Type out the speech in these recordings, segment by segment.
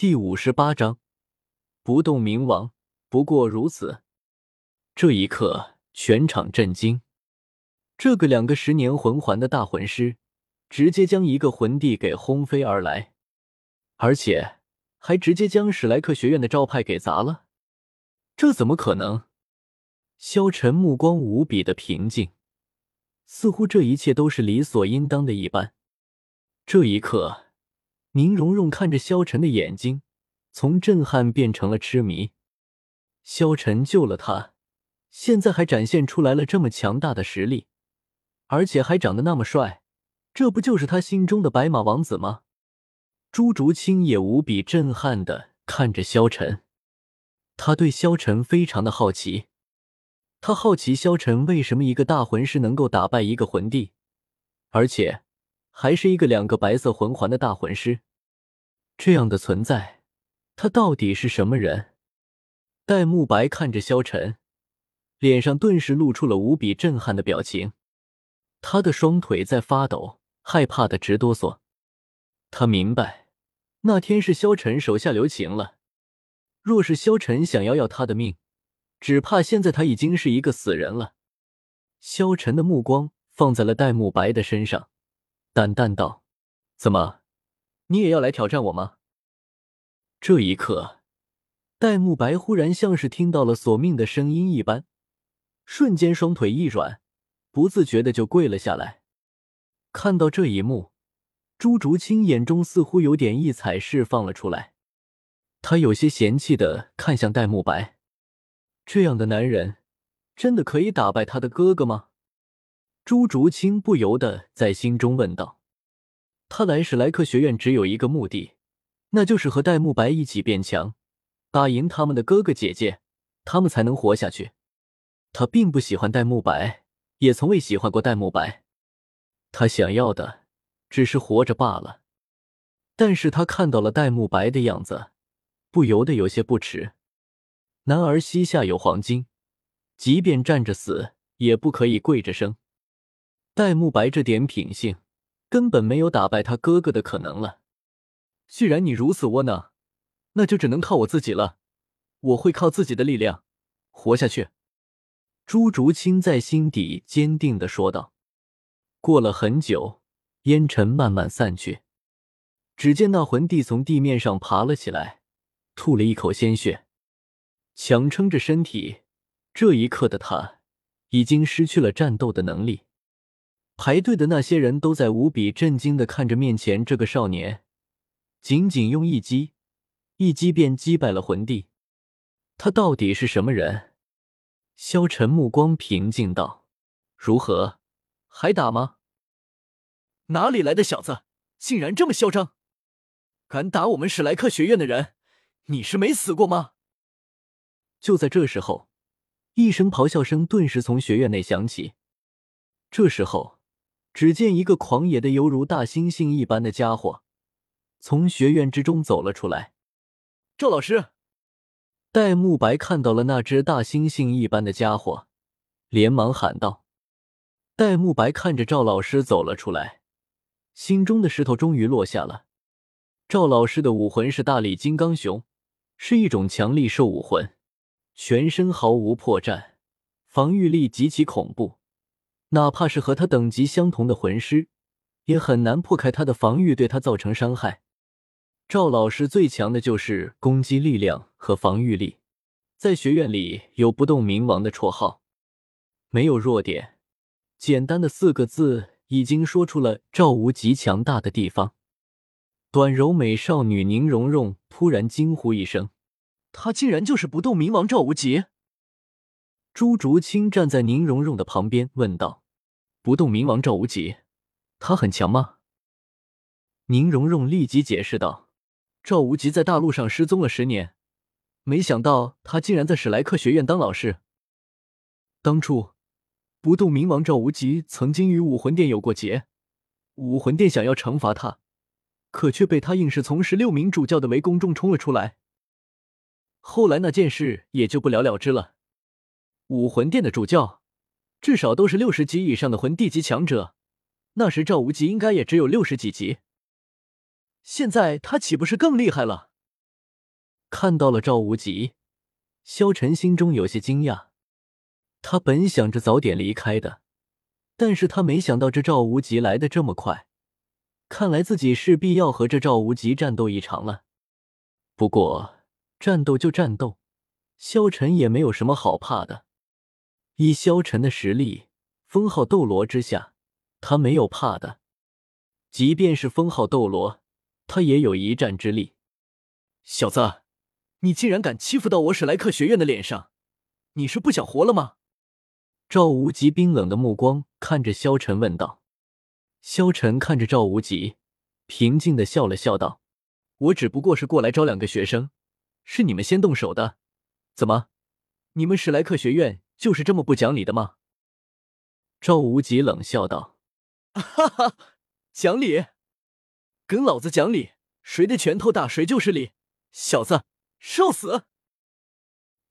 第五十八章，不动明王不过如此。这一刻，全场震惊。这个两个十年魂环的大魂师，直接将一个魂帝给轰飞而来，而且还直接将史莱克学院的招牌给砸了。这怎么可能？萧晨目光无比的平静，似乎这一切都是理所应当的一般。这一刻。宁荣荣看着萧晨的眼睛，从震撼变成了痴迷。萧晨救了他，现在还展现出来了这么强大的实力，而且还长得那么帅，这不就是他心中的白马王子吗？朱竹清也无比震撼的看着萧晨，他对萧晨非常的好奇，他好奇萧晨为什么一个大魂师能够打败一个魂帝，而且。还是一个两个白色魂环的大魂师，这样的存在，他到底是什么人？戴沐白看着萧晨，脸上顿时露出了无比震撼的表情，他的双腿在发抖，害怕的直哆嗦。他明白，那天是萧晨手下留情了，若是萧晨想要要他的命，只怕现在他已经是一个死人了。萧晨的目光放在了戴沐白的身上。淡淡道：“怎么，你也要来挑战我吗？”这一刻，戴沐白忽然像是听到了索命的声音一般，瞬间双腿一软，不自觉的就跪了下来。看到这一幕，朱竹清眼中似乎有点异彩释放了出来，他有些嫌弃的看向戴沐白：“这样的男人，真的可以打败他的哥哥吗？”朱竹清不由得在心中问道：“他来史莱克学院只有一个目的，那就是和戴沐白一起变强，打赢他们的哥哥姐姐，他们才能活下去。他并不喜欢戴沐白，也从未喜欢过戴沐白。他想要的只是活着罢了。但是他看到了戴沐白的样子，不由得有些不耻。男儿膝下有黄金，即便站着死，也不可以跪着生。”戴沐白这点品性，根本没有打败他哥哥的可能了。既然你如此窝囊，那就只能靠我自己了。我会靠自己的力量活下去。”朱竹清在心底坚定的说道。过了很久，烟尘慢慢散去，只见那魂帝从地面上爬了起来，吐了一口鲜血，强撑着身体。这一刻的他，已经失去了战斗的能力。排队的那些人都在无比震惊的看着面前这个少年，仅仅用一击，一击便击败了魂帝，他到底是什么人？萧晨目光平静道：“如何，还打吗？哪里来的小子，竟然这么嚣张，敢打我们史莱克学院的人？你是没死过吗？”就在这时候，一声咆哮声顿时从学院内响起，这时候。只见一个狂野的犹如大猩猩一般的家伙从学院之中走了出来。赵老师，戴沐白看到了那只大猩猩一般的家伙，连忙喊道：“戴沐白看着赵老师走了出来，心中的石头终于落下了。赵老师的武魂是大力金刚熊，是一种强力兽武魂，全身毫无破绽，防御力极其恐怖。”哪怕是和他等级相同的魂师，也很难破开他的防御，对他造成伤害。赵老师最强的就是攻击力量和防御力，在学院里有“不动明王”的绰号，没有弱点。简单的四个字已经说出了赵无极强大的地方。短柔美少女宁荣荣突然惊呼一声：“他竟然就是不动明王赵无极！”朱竹清站在宁荣荣的旁边问道。不动明王赵无极，他很强吗？宁荣荣立即解释道：“赵无极在大陆上失踪了十年，没想到他竟然在史莱克学院当老师。当初，不动明王赵无极曾经与武魂殿有过结，武魂殿想要惩罚他，可却被他硬是从十六名主教的围攻中冲了出来。后来那件事也就不了了之了。武魂殿的主教。”至少都是六十级以上的魂帝级强者，那时赵无极应该也只有六十几级。现在他岂不是更厉害了？看到了赵无极，萧晨心中有些惊讶。他本想着早点离开的，但是他没想到这赵无极来的这么快，看来自己势必要和这赵无极战斗一场了。不过战斗就战斗，萧晨也没有什么好怕的。以萧晨的实力，封号斗罗之下，他没有怕的。即便是封号斗罗，他也有一战之力。小子，你竟然敢欺负到我史莱克学院的脸上，你是不想活了吗？赵无极冰冷的目光看着萧晨问道。萧晨看着赵无极，平静的笑了笑道：“我只不过是过来招两个学生，是你们先动手的，怎么，你们史莱克学院？”就是这么不讲理的吗？赵无极冷笑道：“哈哈，讲理？跟老子讲理！谁的拳头大，谁就是理！小子，受死！”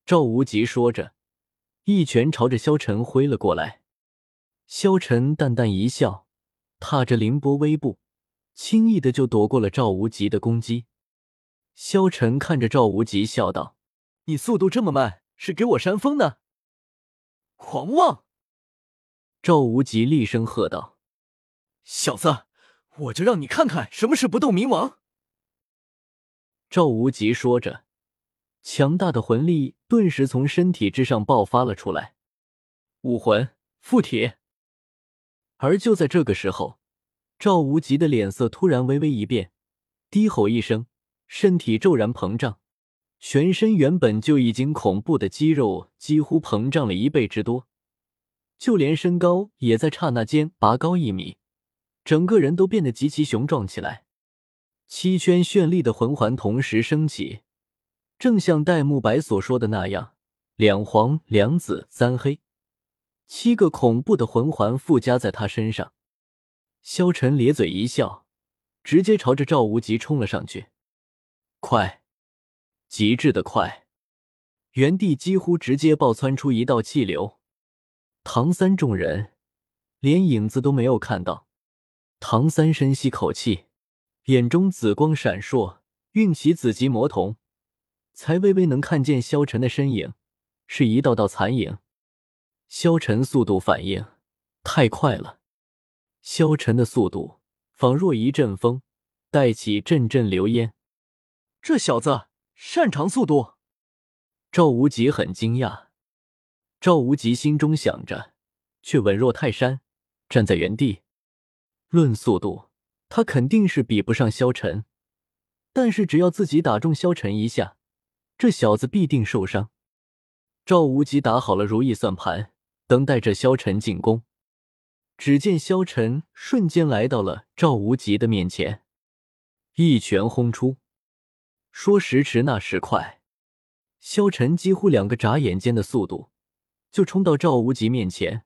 赵无极说着，一拳朝着萧晨挥了过来。萧晨淡淡一笑，踏着凌波微步，轻易的就躲过了赵无极的攻击。萧晨看着赵无极笑道：“你速度这么慢，是给我扇风呢？”狂妄！赵无极厉声喝道：“小子，我就让你看看什么是不动明王！”赵无极说着，强大的魂力顿时从身体之上爆发了出来，武魂附体。而就在这个时候，赵无极的脸色突然微微一变，低吼一声，身体骤然膨胀。全身原本就已经恐怖的肌肉几乎膨胀了一倍之多，就连身高也在刹那间拔高一米，整个人都变得极其雄壮起来。七圈绚丽的魂环同时升起，正像戴沐白所说的那样，两黄两紫三黑，七个恐怖的魂环附加在他身上。萧晨咧嘴一笑，直接朝着赵无极冲了上去，快！极致的快，原地几乎直接爆窜出一道气流。唐三众人连影子都没有看到。唐三深吸口气，眼中紫光闪烁，运起紫极魔瞳，才微微能看见萧晨的身影，是一道道残影。萧晨速度反应太快了，萧晨的速度仿若一阵风，带起阵阵流烟。这小子。擅长速度，赵无极很惊讶。赵无极心中想着，却稳若泰山，站在原地。论速度，他肯定是比不上萧晨，但是只要自己打中萧晨一下，这小子必定受伤。赵无极打好了如意算盘，等待着萧晨进攻。只见萧晨瞬间来到了赵无极的面前，一拳轰出。说时迟，那时快，萧晨几乎两个眨眼间的速度，就冲到赵无极面前。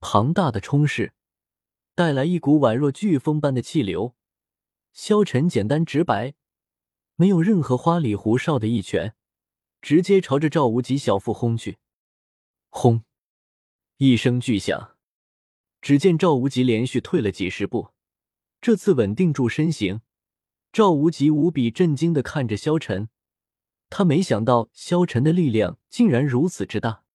庞大的冲势带来一股宛若飓风般的气流。萧晨简单直白，没有任何花里胡哨的一拳，直接朝着赵无极小腹轰去。轰！一声巨响，只见赵无极连续退了几十步，这次稳定住身形。赵无极无比震惊的看着萧晨，他没想到萧晨的力量竟然如此之大。